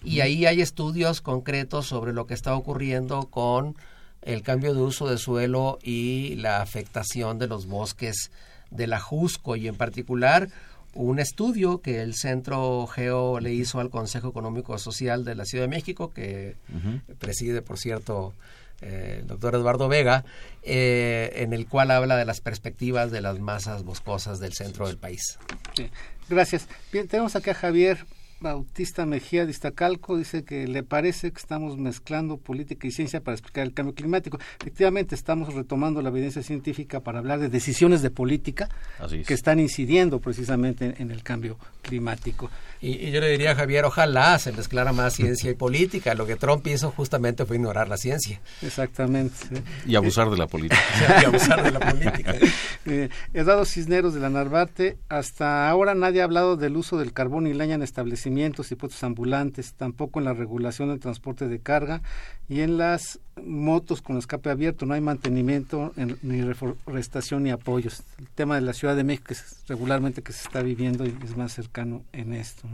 y ahí hay estudios concretos sobre lo que está ocurriendo con el cambio de uso de suelo y la afectación de los bosques de la Jusco y en particular un estudio que el Centro Geo le hizo al Consejo Económico Social de la Ciudad de México, que preside, por cierto, eh, el doctor Eduardo Vega, eh, en el cual habla de las perspectivas de las masas boscosas del centro del país. Gracias. Bien, tenemos aquí a Javier Bautista Mejía de Iztacalco dice que le parece que estamos mezclando política y ciencia para explicar el cambio climático. Efectivamente, estamos retomando la evidencia científica para hablar de decisiones de política que están incidiendo precisamente en, el cambio climático. Y, yo le diría a Javier, ojalá se mezclara más ciencia y política. Lo que Trump hizo justamente fue ignorar la ciencia. Exactamente. Y abusar de la política. y abusar de la política. eh, Eduardo Cisneros de la Narvarte, hasta ahora nadie ha hablado del uso del carbón y leña en establecimientos y puestos ambulantes, tampoco en la regulación del transporte de carga y en las motos con escape abierto no hay mantenimiento ni reforestación ni apoyos. El tema de la Ciudad de México es regularmente que se está viviendo y es más cercano en esto.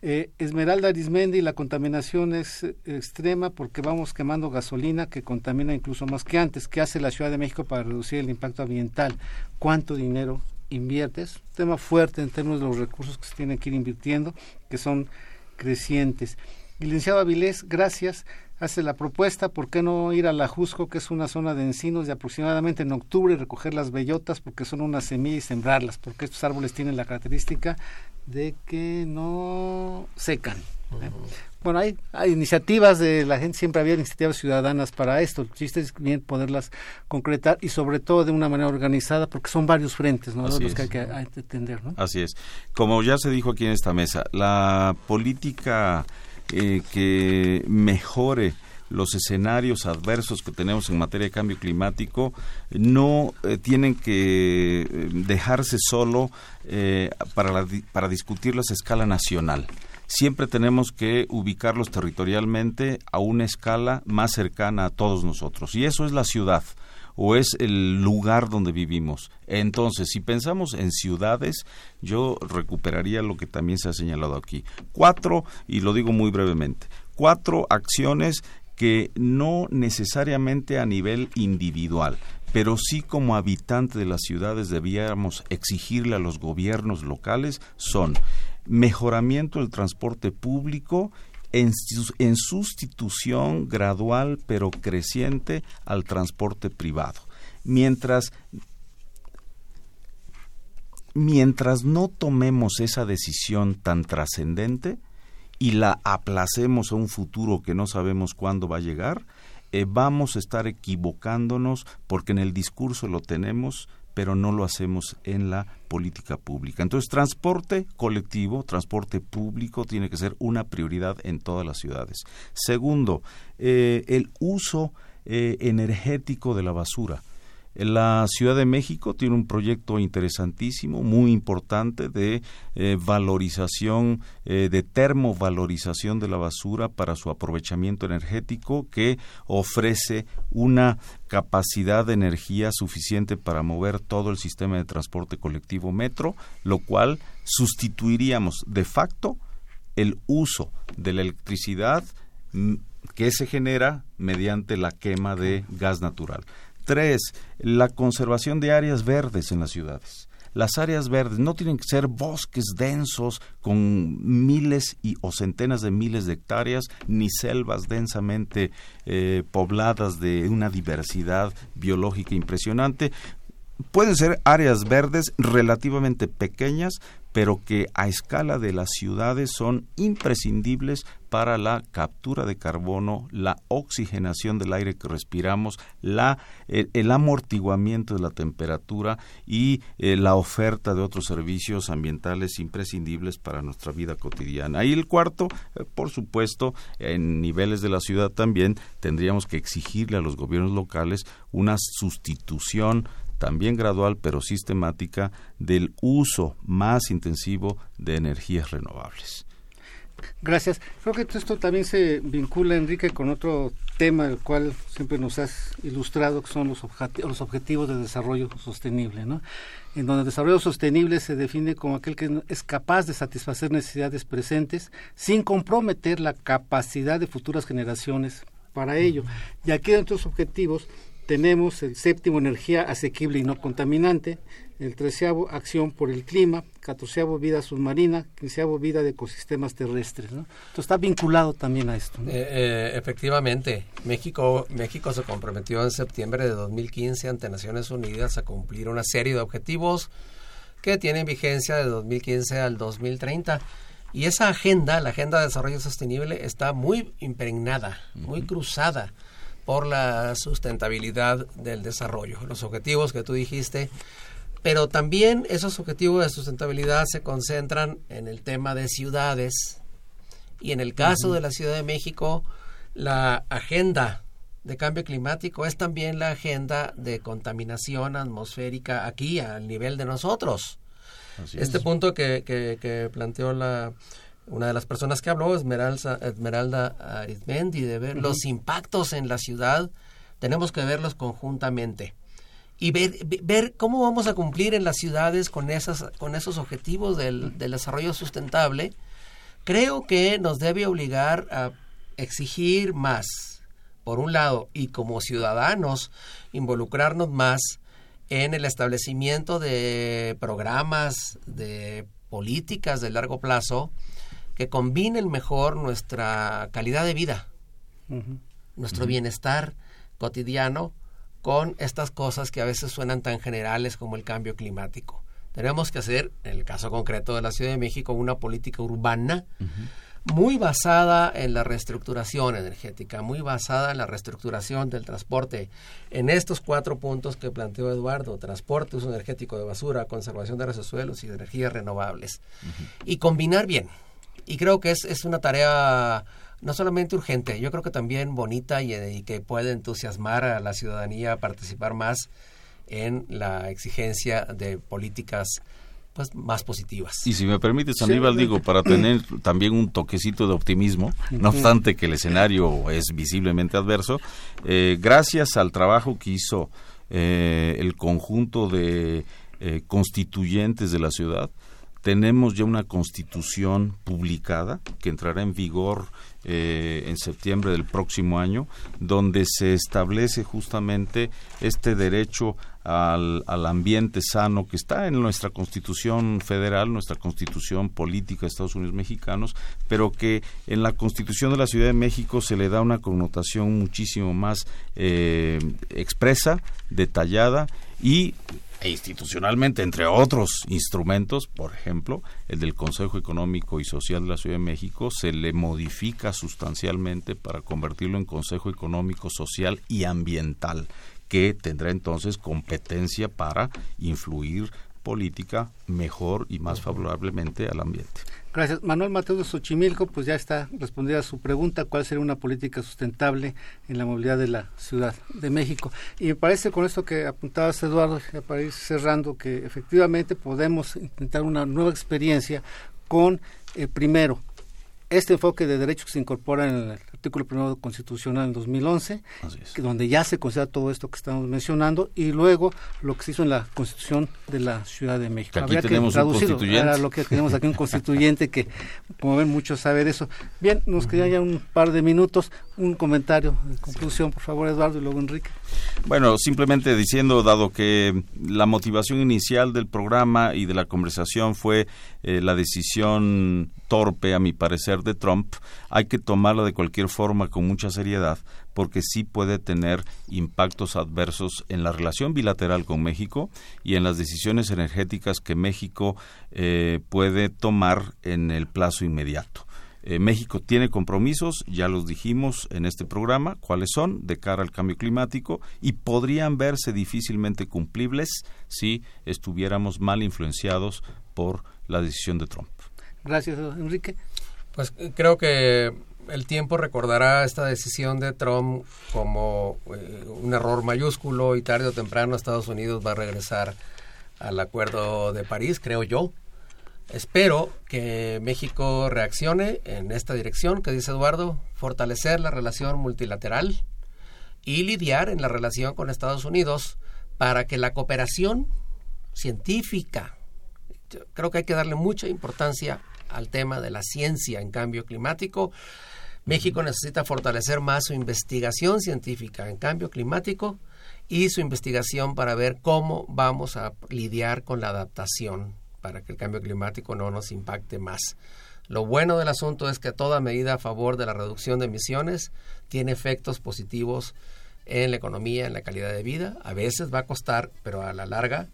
Eh, Esmeralda Arismendi, la contaminación es eh, extrema porque vamos quemando gasolina que contamina incluso más que antes. ¿Qué hace la Ciudad de México para reducir el impacto ambiental? ¿Cuánto dinero inviertes, tema fuerte en términos de los recursos que se tienen que ir invirtiendo, que son crecientes. Licenciado Avilés, gracias. Hace la propuesta, ¿por qué no ir a la Jusco, que es una zona de encinos, de aproximadamente en octubre recoger las bellotas, porque son una semilla y sembrarlas, porque estos árboles tienen la característica de que no secan. Bueno, hay, hay iniciativas de la gente, siempre había iniciativas ciudadanas para esto. El chiste es bien poderlas concretar y sobre todo de una manera organizada porque son varios frentes ¿no? los que hay que atender. ¿no? Así es. Como ya se dijo aquí en esta mesa, la política eh, que mejore los escenarios adversos que tenemos en materia de cambio climático no eh, tienen que eh, dejarse solo para, para discutirlas a escala nacional siempre tenemos que ubicarlos territorialmente a una escala más cercana a todos nosotros. Y eso es la ciudad o es el lugar donde vivimos. Entonces, si pensamos en ciudades, yo recuperaría lo que también se ha señalado aquí. Cuatro, y lo digo muy brevemente, cuatro acciones que no necesariamente a nivel individual, pero sí como habitante de las ciudades debiéramos exigirle a los gobiernos locales son mejoramiento del transporte público en, sustitución gradual pero creciente al transporte privado. Mientras, mientras no tomemos esa decisión tan trascendente y la aplacemos a un futuro que no sabemos cuándo va a llegar, eh, vamos a estar equivocándonos porque en el discurso lo tenemos, pero no lo hacemos en la política pública. Entonces, transporte colectivo, transporte público tiene que ser una prioridad en todas las ciudades. Segundo, eh, el uso eh, energético de la basura. La Ciudad de México tiene un proyecto interesantísimo, muy importante de eh, valorización, eh, de termovalorización de la basura para su aprovechamiento energético que ofrece una capacidad de energía suficiente para mover todo el sistema de transporte colectivo metro, lo cual sustituiríamos de facto el uso de la electricidad mm, que se genera mediante la quema de gas natural. Tres, la conservación de áreas verdes en las ciudades. Las áreas verdes no tienen que ser bosques densos con miles o centenas de miles de hectáreas, ni selvas densamente eh, pobladas de una diversidad biológica impresionante. Pueden ser áreas verdes relativamente pequeñas, pero que a escala de las ciudades son imprescindibles para la captura de carbono, la oxigenación del aire que respiramos, la, el, amortiguamiento de la temperatura y eh, la oferta de otros servicios ambientales imprescindibles para nuestra vida cotidiana. Y el cuarto, eh, por supuesto, en niveles de la ciudad también tendríamos que exigirle a los gobiernos locales una sustitución también gradual pero sistemática del uso más intensivo de energías renovables. Gracias. Creo que esto también se vincula, Enrique, con otro tema del cual siempre nos has ilustrado, que son los, los objetivos de desarrollo sostenible, ¿no? En donde el desarrollo sostenible se define como aquel que es capaz de satisfacer necesidades presentes sin comprometer la capacidad de futuras generaciones para ello. Y aquí dentro de los objetivos tenemos el séptimo, energía asequible y no contaminante, el treceavo, acción por el clima, catorceavo, vida submarina, quinceavo, vida de ecosistemas terrestres. ¿no? Entonces está vinculado también a esto. Eh, eh, efectivamente, México, México se comprometió en septiembre de 2015 ante Naciones Unidas a cumplir una serie de objetivos que tienen vigencia de 2015 al 2030. Y esa agenda, la Agenda de Desarrollo Sostenible, está muy impregnada, muy cruzada por la sustentabilidad del desarrollo, los objetivos que tú dijiste, pero también esos objetivos de sustentabilidad se concentran en el tema de ciudades y en el caso de la Ciudad de México, la agenda de cambio climático es también la agenda de contaminación atmosférica aquí al nivel de nosotros. este punto que, que, que planteó la una de las personas que habló, Esmeralda, Esmeralda Arizmendi, de ver los impactos en la ciudad, tenemos que verlos conjuntamente. Y ver, ver cómo vamos a cumplir en las ciudades con, esas, con esos objetivos del, del desarrollo sustentable, creo que nos debe obligar a exigir más, por un lado, y como ciudadanos, involucrarnos más en el establecimiento de programas, de políticas de largo plazo, que combinen mejor nuestra calidad de vida, nuestro bienestar cotidiano con estas cosas que a veces suenan tan generales como el cambio climático. Tenemos que hacer, en el caso concreto de la Ciudad de México, una política urbana muy basada en la reestructuración energética, muy basada en la reestructuración del transporte. En estos cuatro puntos que planteó Eduardo, transporte, uso energético de basura, conservación de recursos suelos y de energías renovables. Y combinar bien. Y creo que es, es una tarea no solamente urgente, yo creo que también bonita y, y que puede entusiasmar a la ciudadanía a participar más en la exigencia de políticas pues, más positivas. Y si me permites, Aníbal, digo, para tener también un toquecito de optimismo, no obstante que el escenario es visiblemente adverso, eh, gracias al trabajo que hizo eh, el conjunto de eh, constituyentes de la ciudad, tenemos ya una constitución publicada que entrará en vigor eh, en septiembre del próximo año, donde se establece justamente este derecho al, al, ambiente sano que está en nuestra constitución federal, nuestra constitución política de Estados Unidos mexicanos, pero que en la constitución de la Ciudad de México se le da una connotación muchísimo más eh, expresa, detallada y e institucionalmente, entre otros instrumentos, por ejemplo, el del Consejo Económico y Social de la Ciudad de México, se le modifica sustancialmente para convertirlo en Consejo Económico, Social y Ambiental, que tendrá entonces competencia para influir política mejor y más favorablemente al ambiente. Gracias. Manuel Mateo de Xochimilco, pues ya está respondida a su pregunta, ¿cuál sería una política sustentable en la movilidad de la Ciudad de México? Y me parece con esto que apuntabas, Eduardo, para ir cerrando, que efectivamente podemos intentar una nueva experiencia con, eh, primero, este enfoque de derechos que se incorpora en el artículo primero constitucional en 2011, que donde ya se considera todo esto que estamos mencionando, y luego lo que se hizo en la Constitución de la Ciudad de México. Aquí tenemos un constituyente. lo que tenemos aquí un constituyente que, como ven, muchos saben eso. Bien, nos quedan ya un par de minutos. Un comentario de conclusión, por favor, Eduardo, y luego Enrique. Bueno, simplemente diciendo, dado que la motivación inicial del programa y de la conversación fue eh, la decisión torpe, a mi parecer, de Trump, hay que tomarla de cualquier forma con mucha seriedad, porque sí puede tener impactos adversos en la relación bilateral con México y en las decisiones energéticas que México eh, puede tomar en el plazo inmediato. Eh, México tiene compromisos, ya los dijimos en este programa, cuáles son de cara al cambio climático y podrían verse difícilmente cumplibles si estuviéramos mal influenciados por la decisión de Trump. Gracias, Enrique. Pues eh, creo que el tiempo recordará esta decisión de Trump como eh, un error mayúsculo y tarde o temprano Estados Unidos va a regresar al acuerdo de París, creo yo. Espero que México reaccione en esta dirección que dice Eduardo, fortalecer la relación multilateral y lidiar en la relación con Estados Unidos para que la cooperación científica, creo que hay que darle mucha importancia al tema de la ciencia en cambio climático. México necesita fortalecer más su investigación científica en cambio climático y su investigación para ver cómo vamos a lidiar con la adaptación para que el cambio climático no nos impacte más. Lo bueno del asunto es que toda medida a favor de la reducción de emisiones tiene efectos positivos en la economía, en la calidad de vida. A veces va a costar, pero a la larga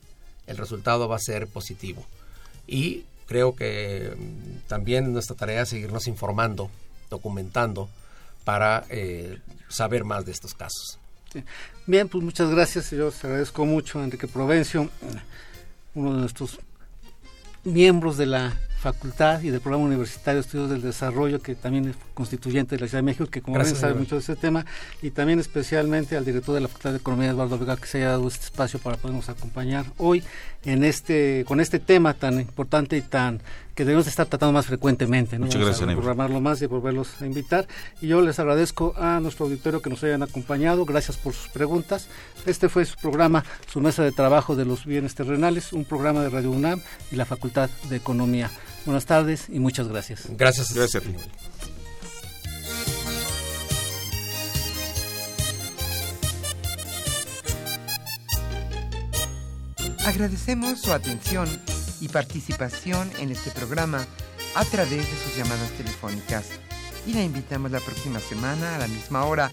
el resultado va a ser positivo. Y creo que también nuestra tarea es seguirnos informando, documentando, para eh, saber más de estos casos. Bien, pues muchas gracias. Yo os agradezco mucho Enrique Provencio, uno de nuestros miembros de la facultad y del programa universitario de estudios del desarrollo que también es constituyente de la Ciudad de México que como ven sabe mucho de ese tema y también especialmente al director de la facultad de economía Eduardo Vega que se haya dado este espacio para podernos acompañar hoy en este con este tema tan importante y tan que debemos estar tratando más frecuentemente. ¿no? Muchas gracias, a programarlo más y volverlos a invitar. Y yo les agradezco a nuestro auditorio que nos hayan acompañado. Gracias por sus preguntas. Este fue su programa, su mesa de trabajo de los bienes terrenales, un programa de Radio UNAM y la Facultad de Economía. Buenas tardes y muchas gracias. Gracias. Gracias a ti. Agradecemos su atención y participación en este programa a través de sus llamadas telefónicas y la invitamos la próxima semana a la misma hora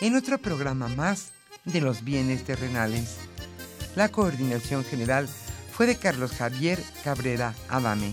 en otro programa más de los bienes terrenales. La coordinación general fue de Carlos Javier Cabrera Adame.